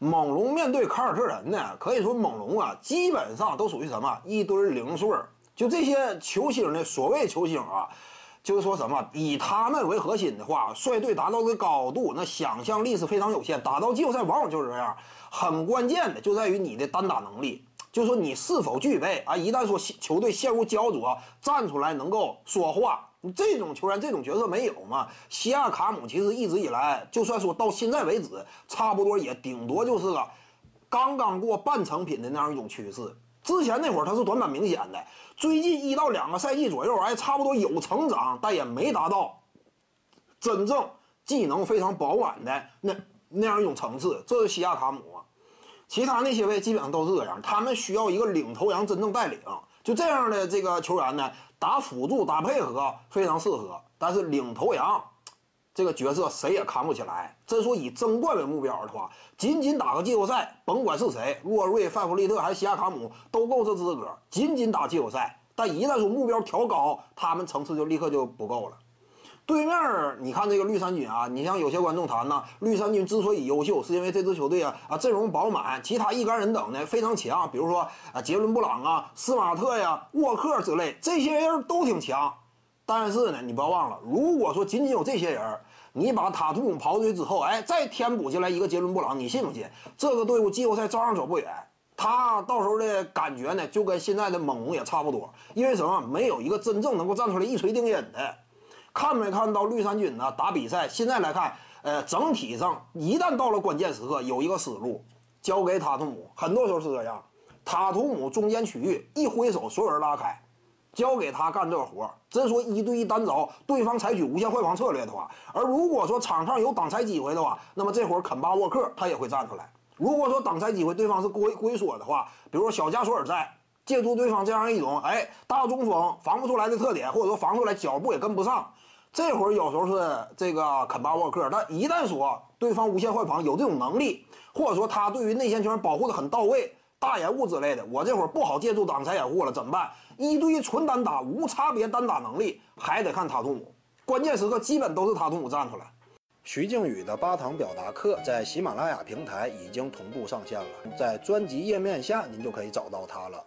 猛龙面对凯尔特人呢，可以说猛龙啊，基本上都属于什么一堆零碎。就这些球星呢，所谓球星啊，就是说什么以他们为核心的话，率队达到的高度，那想象力是非常有限。打到季后赛往往就是这样，很关键的就在于你的单打能力，就是说你是否具备啊。一旦说球队陷入焦灼，站出来能够说话。这种球员，这种角色没有嘛？西亚卡姆其实一直以来，就算说到现在为止，差不多也顶多就是个刚刚过半成品的那样一种趋势。之前那会儿他是短板明显的，最近一到两个赛季左右，哎，差不多有成长，但也没达到真正技能非常饱满的那那样一种层次。这是西亚卡姆，其他那些位基本上都是这样，他们需要一个领头羊真正带领。就这样的这个球员呢，打辅助、打配合非常适合，但是领头羊这个角色谁也扛不起来。真说以争冠为目标的话，仅仅打个季后赛，甭管是谁，洛瑞、范弗利特还是西亚卡姆都够这资格，仅仅打季后赛。但一旦说目标调高，他们层次就立刻就不够了。对面你看这个绿衫军啊，你像有些观众谈呢，绿衫军之所以优秀，是因为这支球队啊啊阵容饱满，其他一干人等呢非常强，比如说啊杰伦布朗啊、斯马特呀、沃克之类，这些人都挺强。但是呢，你不要忘了，如果说仅仅有这些人，你把塔图姆刨出去之后，哎，再填补进来一个杰伦布朗，你信不信这个队伍季后赛照样走不远？他到时候的感觉呢，就跟现在的猛龙也差不多，因为什么？没有一个真正能够站出来一锤定音的。看没看到绿衫军呢？打比赛，现在来看，呃，整体上一旦到了关键时刻，有一个思路，交给塔图姆，很多时候是这样。塔图姆中间区域一挥手，所有人拉开，交给他干这个活。真说一对一单招，对方采取无限换防策略的话，而如果说场上有挡拆机会的话，那么这会儿肯巴沃克他也会站出来。如果说挡拆机会对方是龟龟缩的话，比如说小加索尔在，借助对方这样一种哎大中锋防不出来的特点，或者说防出来脚步也跟不上。这会儿有时候是这个肯巴沃克，但一旦说对方无限换防有这种能力，或者说他对于内线球员保护的很到位，大掩护之类的，我这会儿不好借助挡拆掩护了，怎么办？一对一纯单打无差别单打能力，还得看塔图姆。关键时刻基本都是塔图姆站出来。徐静宇的八堂表达课在喜马拉雅平台已经同步上线了，在专辑页面下您就可以找到它了。